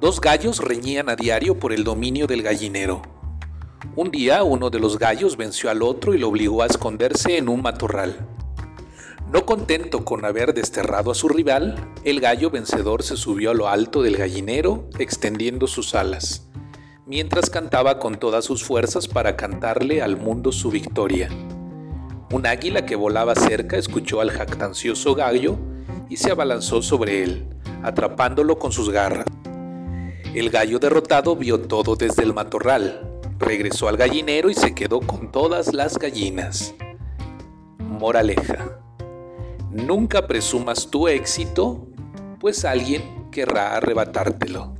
Dos gallos reñían a diario por el dominio del gallinero. Un día uno de los gallos venció al otro y lo obligó a esconderse en un matorral. No contento con haber desterrado a su rival, el gallo vencedor se subió a lo alto del gallinero, extendiendo sus alas, mientras cantaba con todas sus fuerzas para cantarle al mundo su victoria. Un águila que volaba cerca escuchó al jactancioso gallo y se abalanzó sobre él, atrapándolo con sus garras. El gallo derrotado vio todo desde el matorral, regresó al gallinero y se quedó con todas las gallinas. Moraleja. Nunca presumas tu éxito, pues alguien querrá arrebatártelo.